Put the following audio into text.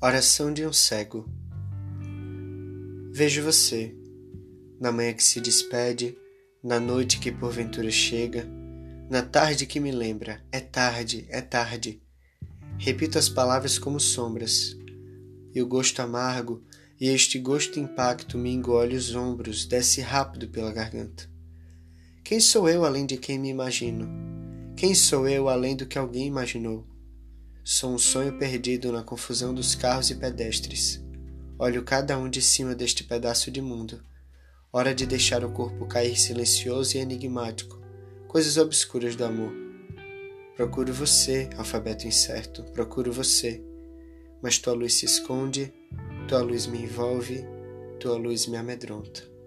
Oração de um cego. Vejo você, na manhã que se despede, na noite que porventura chega, na tarde que me lembra, é tarde, é tarde. Repito as palavras como sombras, e o gosto amargo e este gosto impacto me engole os ombros, desce rápido pela garganta. Quem sou eu além de quem me imagino? Quem sou eu além do que alguém imaginou? Sou um sonho perdido na confusão dos carros e pedestres. Olho cada um de cima deste pedaço de mundo. Hora de deixar o corpo cair silencioso e enigmático, coisas obscuras do amor. Procuro você, alfabeto incerto, procuro você. Mas tua luz se esconde, tua luz me envolve, tua luz me amedronta.